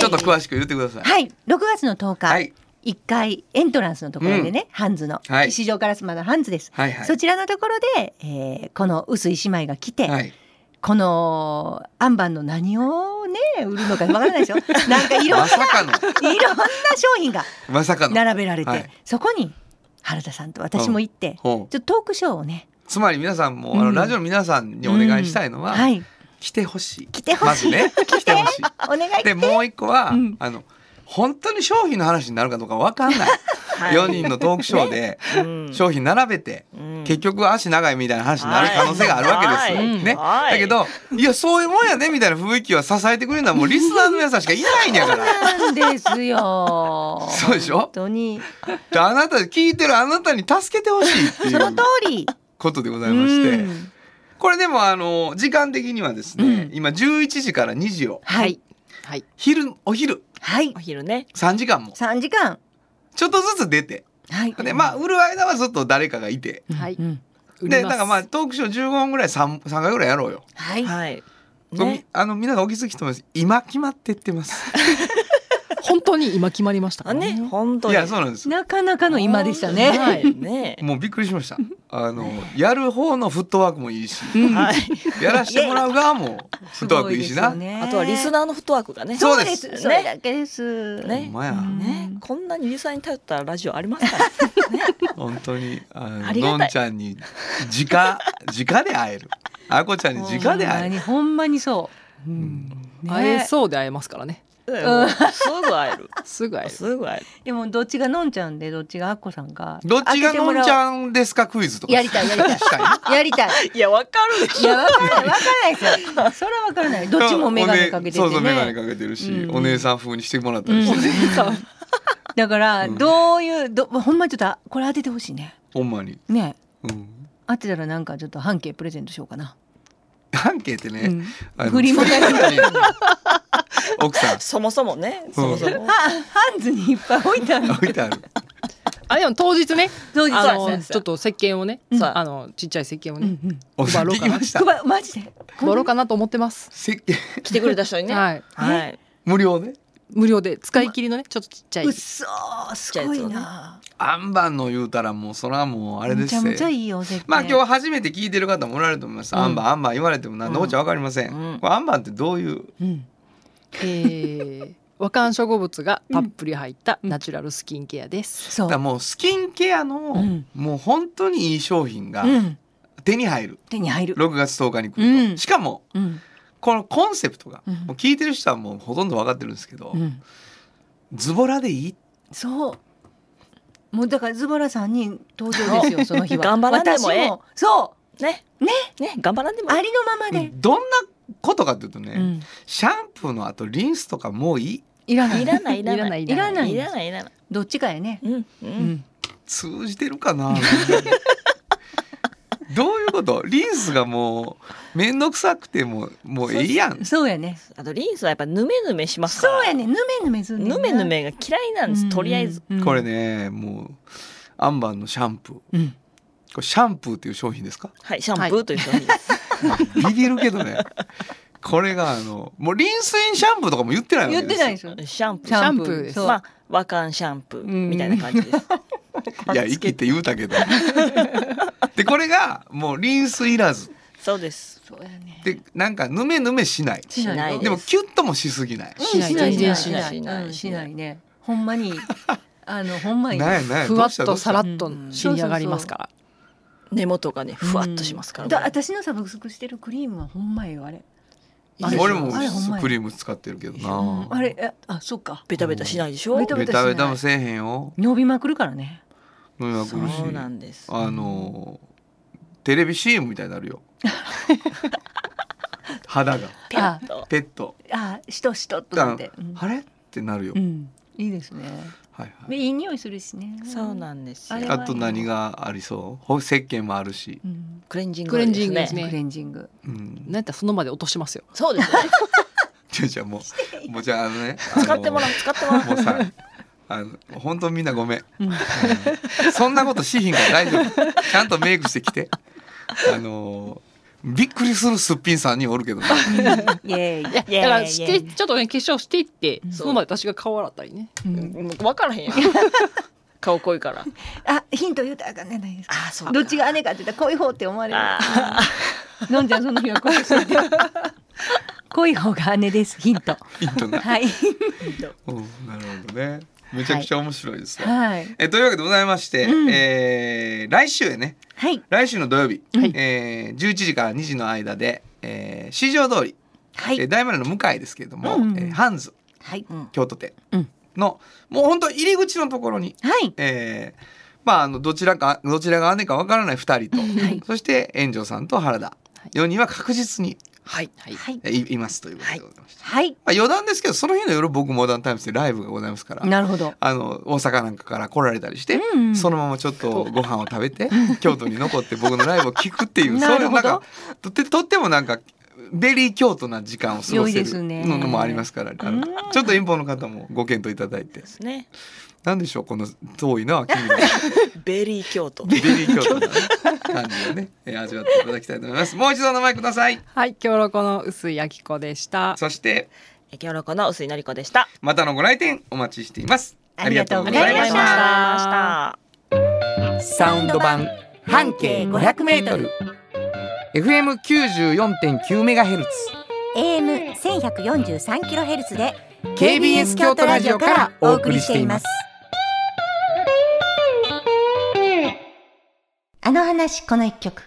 S2: ちょっと詳しく言ってください。
S3: はい、6月の10日、
S2: はい
S3: 1階エントランスのところでね、ハンズの、
S2: はい。
S3: 市場からまだハンズです、
S2: はいはい。
S3: そちらのところで、えーこの薄い姉妹が来て、
S2: はい。
S3: このアンバンの何をね売るのかわからないでしょ？[LAUGHS] なんかいろんな
S2: ま
S3: いろんな商品が
S2: まさかの。
S3: 並べられて、
S2: はい。
S3: そこに原田さんと私も行って、ちょっとトークショーをね、
S2: つまり皆さんも、あの
S3: うん
S2: ラジオの皆さんにお願いしたいのは、
S3: うん。はい。
S2: 来てほしい。
S3: 来てほしい。
S2: まずね、来てほしい。[LAUGHS]
S3: お願い。
S2: でもう一個は、
S3: うん。
S2: あの本当に商品の話になるかどうかわかんない。[LAUGHS]
S6: はい。
S2: 4人のトークショーで
S6: うん。
S2: 商品並べて、
S6: うん。
S2: 結局足長いみたいな話になる可能性があるわけですよ。
S6: はい。
S2: ね、
S6: はい。
S2: だけどいやそういうもんやねみたいな雰囲気は支えてくれるのはもうリスナーの皆さんしかいないんやから。
S3: なんですよ。
S2: そうでしょ？
S3: 本当に。
S2: であなた聞いてるあなたに助けてほしいってい
S3: その
S2: う
S3: 通り。
S2: ことでございまして、
S3: うん
S2: これでもあの時間的にはですね、
S3: うん。
S2: 今11時から2時を。
S3: はい
S5: はい。
S2: 昼お昼
S3: はい。
S6: お昼ね。
S2: 3時間も。
S3: 3時間。
S2: ちょっとずつ出て。
S3: はい。
S2: でまあ売る間はずっと誰かがいて。
S5: はい。
S3: うん
S2: でなんかまあトークショー15分ぐらい 3, 3回ぐらいやろうよ。
S3: はい。
S6: はいね。
S2: あの皆さんお気づきと思います。今決まってってます。[LAUGHS]
S5: 本当に今決まりましたか
S6: ね本当
S2: い
S6: に
S2: やそうなんです。
S3: なかなかの今でしたね。
S6: はいね
S2: もうびっくりしました。あのやる方のフットワークもいいし、
S6: はい
S2: やらしてもらう側もフットワークいいしな。
S3: すごですよね
S6: あとはリスナーのフットワークがね
S2: そうで
S3: すす。それだけです。
S2: ほ
S6: ね
S2: んまや、
S6: ねこんなにリスナーに頼ったラジオありますからね [LAUGHS]
S2: 本当にあののんちゃんに直 [LAUGHS] 直で会える。あこちゃんに直で会える。
S3: ほんまにそう。うんね
S5: 会えそうで会えますからね
S6: うん。すぐ会える。
S5: すぐ会える。
S6: すぐ会える。
S3: でもどっちがのんちゃんでどっちがあっこさんか。
S2: どっちがのんち
S3: ん。
S2: ゃんですかクイズとか。
S3: やりたいやりたい。やりたい。[LAUGHS]
S6: いやわかるでし
S3: いやわからないわからないですよ。それはわからない。どっちもメガネかけてて
S2: そうそうメガネ
S3: ね。
S2: かけてるし、
S3: うん。
S2: お姉さん風にしてもらったりして、ね
S3: だから
S2: うん。
S3: どういうどほんまにちょっとこれ当ててほしいね。
S2: ほんまに、
S3: ね。
S2: うん、
S3: 当てたらなんかちょっと半径プレゼントしようかな。
S2: 半径ってね、
S3: 振り向かれる
S2: に奥さん。[LAUGHS]
S6: そもそもね。そもそも。
S3: はハンズにいっぱい置いてある。
S2: 置い。てある
S5: あでも当日ね
S3: そうです
S5: あのちょっと石鹸をね
S3: う。ん
S5: あのちっちゃい石鹸をね配ろうかな
S2: 聞きました。
S3: 配マジで。
S5: 配ろうかな。と思ってます
S2: 石鹸。
S6: 来てくれた人にね。
S5: はい。
S6: はい。
S2: 無料で？
S5: 無料で。使い切りのねちょっとちっちゃい。う
S3: っそーすごいな。
S2: あんばんの言うたらもうそれはもうあれです
S3: めちゃめちゃ
S2: よ
S3: いいよ石鹸。
S2: まあ今日初めて聞いてる方もおられると思います、
S3: うん。
S2: あんばんあんばん言われても何のこっちゃ分かりません、
S6: うん。
S2: これあんばんってどういう？
S3: うん。
S5: えー和漢植物がたっぷり入ったナチュラルスキンケアです
S3: そう
S2: だから。もうスキンケアの、
S3: うん
S2: もう本当にいい商品が
S3: うん。
S2: 手に入る
S3: 手に入る。
S2: 6月10日に来ると、
S3: うん
S2: しかも
S3: うん。
S2: このコンセプトが、
S3: うん
S2: もう聞いてる人はもうほとんど分かってるんですけど、
S3: うん。
S2: ズボラでいい？
S3: そう。もうだからズボラさんに登場ですよ [LAUGHS] その日は。
S6: 頑張らんでもええ
S3: 私そ
S6: ね
S3: ね
S6: ね頑張らんで
S3: う
S6: も
S3: ありのままで。
S2: どんなことかというとね、
S3: うん。
S2: シャンプーの後リンスとかもういい？
S3: いらない。
S6: いらないいらない
S3: いらない
S6: いらないいらない
S3: どっちかやね。
S6: うんう
S3: うんん。
S2: 通じてるかな？[LAUGHS] どういうこと？リンスがもう面倒くさくてももうええやん
S3: そうやね。
S6: あとリンスはやっぱヌメヌメしますから
S3: そうやね。ぬめぬめす
S6: ヌメヌ。メが嫌いなんですとりあえず
S3: うん。
S2: これねもうアンバンのシャンプーこ
S3: うん。
S2: れシャンプーっていう商品ですか？
S6: はいシャンプーという商品です
S2: ビビるけどね。これがあのもうリンスインシャンプーとかも言ってないわけ
S3: 言っ
S2: です
S3: てないですよ。
S6: シャンプー。
S3: シャンプー。
S5: シャンプーです。
S3: そう
S6: まあ和漢シャンプーみたいな感じです。[LAUGHS]
S2: いや生きて言うたけど。でこれがもうリンスいらず。
S6: そうです。
S3: そうやね。
S2: でなんかヌメヌメしない。
S6: しないで
S2: もキュッともしすぎない。
S5: しない
S6: しない
S3: しない。うんしないね。ほんまにあのほんまに。
S5: ふわっとさらっと仕上がりますから
S6: 根元がねふわっとしますから
S3: だ私のサブスクしてるクリームはほんまよあれ。
S5: あれ
S2: 俺もクリーム使ってるけど
S3: うん。
S2: な
S3: あれえあそっか。
S6: ベタベタしないでしょ？
S3: ベタ
S2: ベタベタもせえへんよ。
S3: 伸びまくるからね。
S2: 飲みまくるし。
S6: そうなんです。
S2: あのテレビ CM みたいになるよ。[LAUGHS] 肌が。
S6: ペッと。
S2: ペット。
S3: あしとしとっとなって。うん。
S2: あれ？ってなるよ。
S3: うん。いいですね
S2: はいはい。
S3: でいい匂いするしね。
S6: そうなんですよ。
S3: あ
S2: と何がありそう？ほ石鹸もあるし、
S3: うん。
S6: クレンジング
S5: クレンジング
S6: で
S5: ですすね。
S3: クレンジング。
S2: うん、
S5: なんやったらその場で落としますよ。
S6: そうですね。[LAUGHS]
S2: じゃあじゃあもうもうじゃああのね
S6: 使ってもらう使ってもらう。
S2: もうさあの本当みんなごめん、
S3: うん。
S2: うん。そんなことしひんから大丈夫。ちゃんとメイクしてきて。あのびっくりするすっぴんさんにおるけどね。
S3: イエーイ
S5: いやだからしてちょっとね化粧していって
S3: うん。
S5: その場で私が顔洗ったりね。
S3: うん。
S6: 分からへんやん。[LAUGHS] 顔濃いから。
S3: あヒント言うたらあかんねないですか。
S6: あそう。か
S3: どっちが姉かって言ったら濃い方って思われる。
S6: あ
S3: のん。ちゃんその日は濃いそうで。[LAUGHS] 濃い方が姉です。ヒント。
S2: ヒントな、
S3: はい。
S2: うん、なるほどねめちゃくちゃ面白いですわ、
S3: はい。
S2: えというわけでございまして、
S3: うん。
S2: えー来週へね。
S3: はい。
S2: 来週の土曜日、
S3: はい。
S2: えー11時から2時の間で、えー、市場通り、えー
S3: はい
S2: 大丸の向かいですけれども、
S3: うん
S2: えーハンズ
S3: はい。
S2: 京都店
S3: うん。
S2: の、もう本当入り口のところに、
S3: はい。
S2: えーまああのどちらかどちらが姉かわからない2人と、
S3: はい。
S2: そして炎上さんと原田、4人は確実に
S6: はい。
S5: はい。
S3: はい。
S2: えーいいますということでございました。
S3: はい。
S2: まあ、余談ですけどその日の夜僕モダンタイムズでライブがございますから
S3: なるほど。
S2: あの大阪なんかから来られたりして、
S3: うん。
S2: そのままちょっとご飯を食べて京都に残って僕のライブを聞くっていう [LAUGHS]
S3: なるほど。
S2: そういうなんかとってとってもなんか very 京都な時間を過ごせるのもありますから、あの
S3: うん。
S2: ちょっと遠方の方もご検討いただいて。
S6: ですね
S2: なんでしょうこの遠いな [LAUGHS] 君の。
S6: very 京都。
S2: very 京都な感じをねえー味わっていただきたいと思います。もう一度お名前ください。
S5: はい京ロコの薄井明子でした。
S2: そして
S6: え今日のこの薄井のり子でした。
S2: またのご来店お待ちしています。
S3: ありがとうご
S6: あ
S3: ざいました。
S2: サウンド版半径500メートル。FM 94.9メガヘルツ。
S3: AM 1143キロヘルツで
S2: KBS 京都ラジオからお送りしています
S3: あの話この一曲。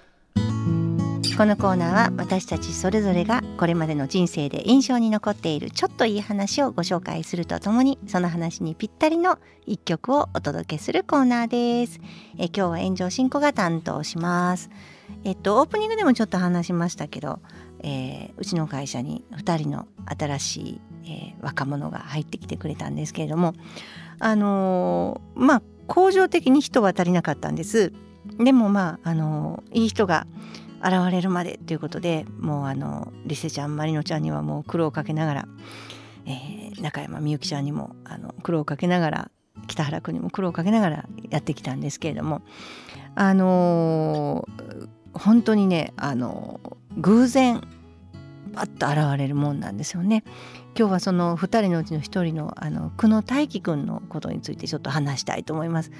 S3: このコーナーは私たちそれぞれがこれまでの人生で印象に残っているちょっといい話をご紹介するとともにその話にぴったりの一曲をお届けするコーナーです。え今日は炎上進行が担当します。えっとオープニングでもちょっと話しましたけど、えーうちの会社に2人の新しい、えー若者が入ってきてくれたんですけれどもあのーまあ恒常的に人は足りなかったんです。でもまああのいい人が現れるまでということでもうあのリセちゃんマリノちゃんにはもう苦労をかけながら、えー中山みゆきちゃんにもあの苦労をかけながら北原君にも苦労をかけながらやってきたんですけれどもあのー本当にねあの偶然パッと現れるもんなんですよね。今日はその2人のうちの1人のあの久野大輝くんのことについてちょっと話したいと思います。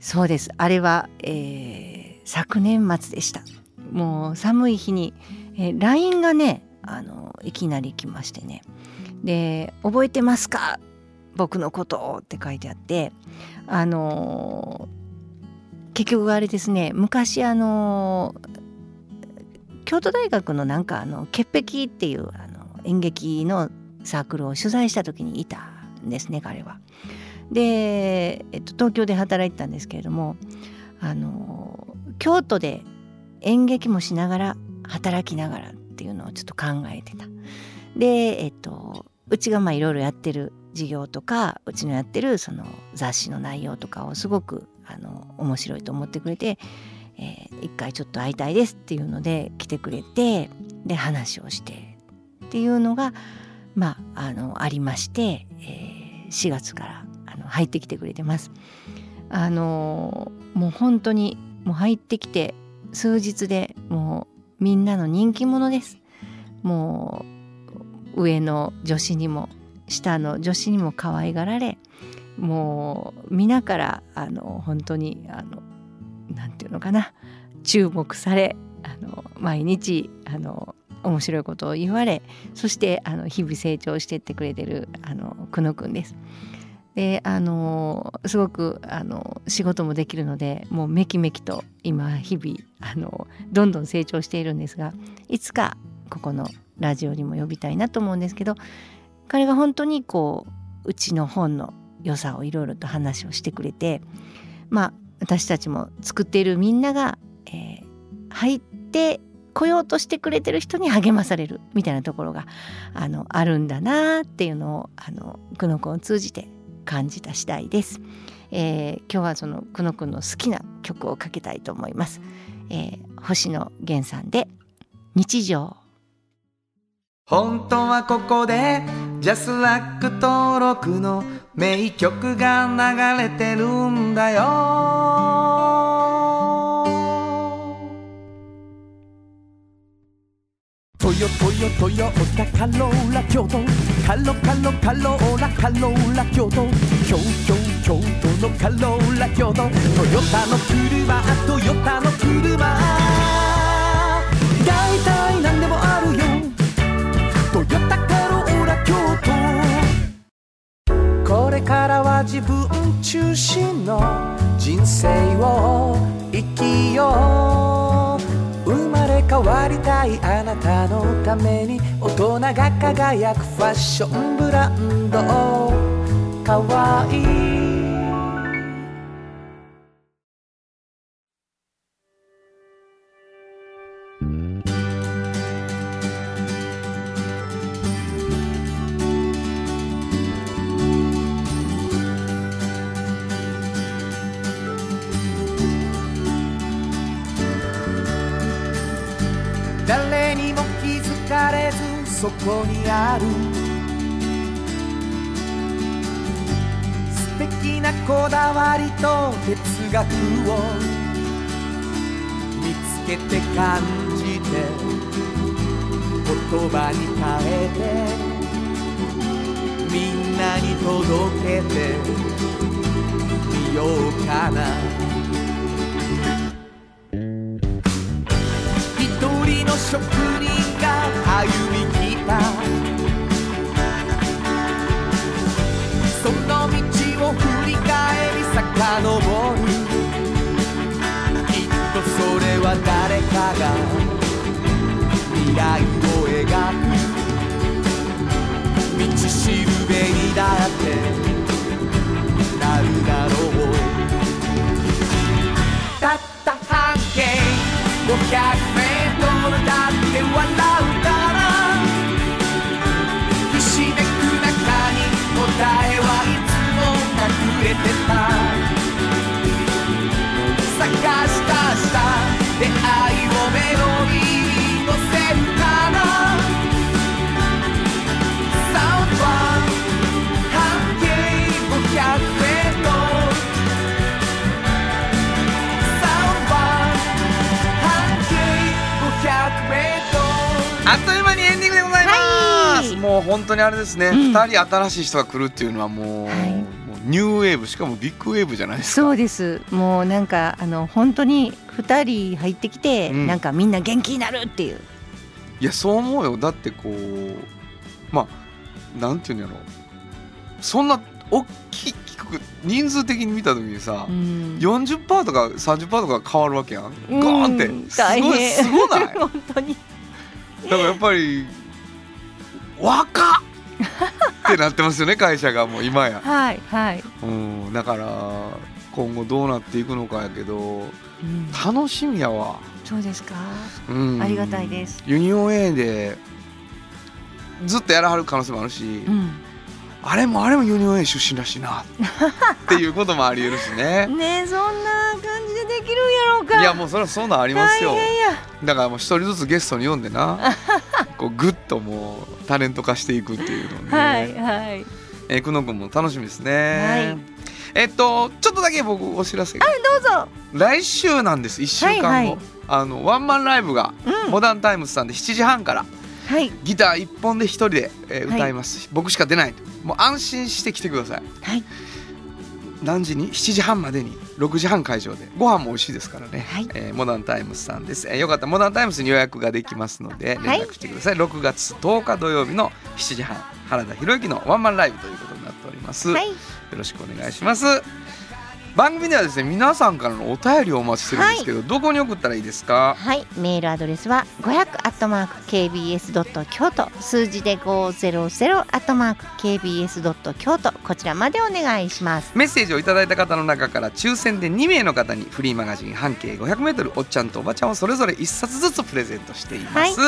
S3: そうです。あれは、えー昨年末でした。もう寒い日に、えー LINE がねあのいきなり来ましてね。で「覚えてますか？僕のこと」って書いてあって。あのー結局あれですね。昔あのー京都大学のなんかあの潔癖っていうあの演劇のサークルを取材した時にいたんですね彼は。で、えっと、東京で働いてたんですけれどもあの京都で演劇もしながら働きながらっていうのをちょっと考えてた。で、えっと、うちがいろいろやってる事業とかうちのやってるその雑誌の内容とかをすごくあの面白いと思ってくれて、えー一回ちょっと会いたいですっていうので来てくれてで話をしてっていうのがまああのありまして、えー4月から入ってきてくれてます。あのもう本当にもう入ってきて数日でもうみんなの人気者です。もう上の女子にも下の女子にも可愛がられもう皆からあの本当にあのなんていうのかな注目されあの毎日あの面白いことを言われそしてあの日々成長してってくれてるあの久野くんです。であのすごくあの仕事もできるのでもうめきめきと今日々あのどんどん成長しているんですがいつかここのラジオにも呼びたいなと思うんですけど彼が本当にこううちの本の良さをいろいろと話をしてくれてまあ私たちも作っているみんなが、えー入って来ようとしてくれてる人に励まされるみたいなところがあのあるんだなっていうのをあの久野君を通じて感じた次第です、えー今日はその久野くんの好きな曲をかけたいと思います、えー星野源さんで日常。
S2: 本当はここでジャスラック登録の名曲が流れてるんだよ。
S4: トヨトヨトヨタカローラ京都カロカロカローラカローラ京都京京京都のカローラ京都トヨタの車トヨタの車大体何でもあるよトヨタカローラ京都これからは自分中心の人生を生きよう変わりたいあなたのために大人が輝くファッションブランド。かわいい。ある。素敵なこだわりと哲学を見つけて感じて言葉に変えてみんなに届けてみようかな。一人の職だってなるだろう。たった半径500も
S2: う本当にあれですね、
S3: ん。
S2: 二人新しい人が来るっていうのはもう,、
S3: はい。
S2: もうニューウェーブしかもビッグウェーブじゃないですか。
S3: そうです。もうなんかあの本当に2人入ってきて、
S2: うん。
S3: なんかみんな元気になるっていう。
S2: いやそう思うよ。だってこうまあなんていうんやろそんな大きく人数的に見た時にさ、
S3: うん。
S2: 40%とか30%とか変わるわけやん。ガ
S3: うん。
S2: ーンって。すごいすごない？[LAUGHS]
S3: 本当に。
S2: だからやっぱり若っ！ってなってますよね会社がもう今や、
S3: はいはい、
S2: うん、だから今後どうなっていくのかやけど
S3: うん。
S2: 楽しみやわ、
S3: そうですか？
S2: うん、
S3: ありがたいです。
S2: ユニオン A でずっとやらはる可能性もあるし、
S3: うん
S2: あれもあれもユニオン A 出身らしいな。っていうこともありえるしね。[LAUGHS]
S3: ねえそんな感じでできるんやろうか。
S2: いやもうそれはそんなんありますよ。だからもう一人ずつゲストに呼んでな。[LAUGHS] こうグッともうタレント化していくっていうのね、
S3: はいはい。
S2: えー、久野君も楽しみですね、
S3: はい。
S2: えっとちょっとだけ僕お知らせが。
S3: どうぞ。
S2: 来週なんです。1週間後、
S3: はいはい。
S2: あのワンマンライブが
S3: うん。
S2: モダンタイムズさんで7時半から
S3: はい。
S2: ギター1本で1人で、えー
S3: はい。
S2: 歌います、僕しか出ない。もう安心して来てください。
S3: はい。
S2: 何時に？7時半までに。6時半開場で。ご飯も美味しいですからね、
S3: はい。
S2: えーモダンタイムズさんです、えーよかったらモダンタイムズに予約ができますので連絡してください、6月10日土曜日の7時半。原田博之のワンマンライブということになっております、
S3: はい。
S2: よろしくお願いします番組ではですね皆さんからのお便りをお待ちしてるんですけど、どこに送ったらいいですか？
S3: はい、メールアドレスは500アットマーク KBS ドット京都数字で500アットマーク KBS ドット京都こちらまでお願いします。
S2: メッセージをいただいた方の中から抽選で2名の方にフリーマガジン半径 500m おっちゃんとおばちゃんをそれぞれ1冊ずつプレゼントしています、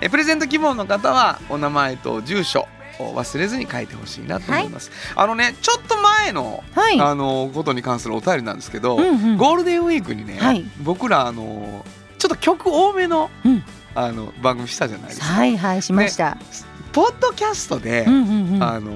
S2: えプレゼント希望の方はお名前と住所忘れずに書いてほしいなと思います、あのねちょっと前の
S3: はい。
S2: あのことに関するお便りなんですけど、
S3: うんうん。
S2: ゴールデンウィークにね、
S3: はい。
S2: 僕らあのちょっと曲多めの,、
S3: うん。
S2: あの番組したじゃないですか。
S3: はいはいしました、
S2: ポッドキャストで、
S3: うんうんうん。
S2: あの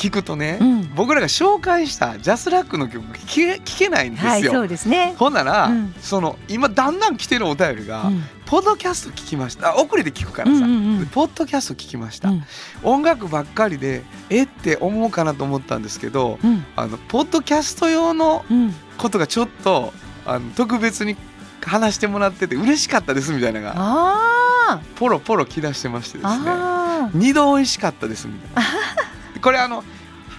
S2: 聞くとね、
S3: うん。
S2: 僕らが紹介したジャスラックの曲聞け聞けないんですよ。
S3: はいすね。
S2: ほんなら、
S3: うん。
S2: その今だんだん来てるお便りが、
S3: うん。
S2: ポッドキャスト聞きました。あ遅れて聞くからさ、
S3: うんうんうん。
S2: でポッドキャスト聞きました、
S3: うん。
S2: 音楽ばっかりでえって思うかなと思ったんですけど
S3: うん。
S2: あのポッドキャスト用の
S3: うん。
S2: ことがちょっとあの特別に話してもらってて嬉しかったですみたいなのが
S3: あ
S2: ポロポロ来だしてまして
S3: ー
S2: ですね。二度美味しかったですみたいな [LAUGHS] これあの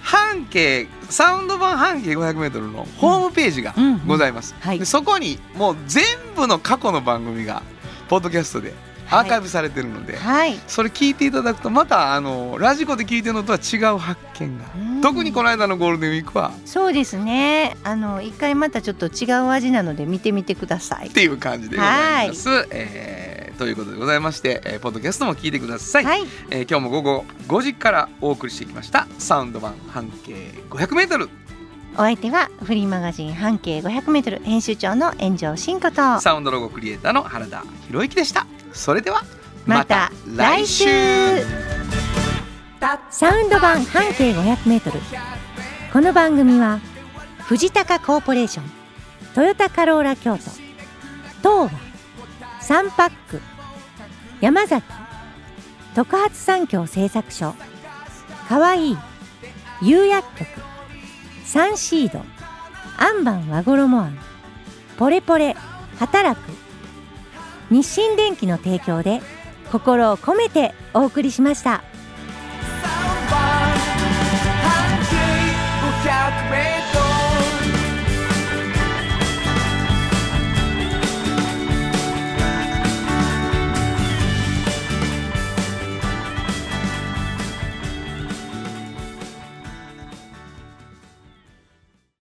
S2: 半径サウンド版半径 500m のホームページが
S3: うん。
S2: ございます、
S3: はい。
S2: でそこにもう全部の過去の番組がポッドキャストでアーカイブされてるので、
S3: はい。
S2: それ聞いていただくとまたあのラジコで聞いてるのとは違う発見が、
S3: うん。
S2: 特にこの間のゴールデンウィークは。
S3: そうですね。あの一回またちょっと違う味なので見てみてください。
S2: っていう感じでございます。えーということでございまして、えーポッドキャストも聞いてください、
S3: はい。
S2: えー今日も午後5時からお送りしてきました。サウンド版半径 500m
S3: お相手はフリーマガジン半径 500m 編集長の炎上真子と。
S2: サウンドロゴクリエイターの原田博之でしたそれでは
S3: また来週。サウンド版半径 500m この番組は藤高コーポレーショントヨタカローラ京都東和サンパック山崎特発産業製作所かわいい釉薬局サンシードアンバン和衣あんポレポレ働く日清電機の提供で心を込めてお送りしました。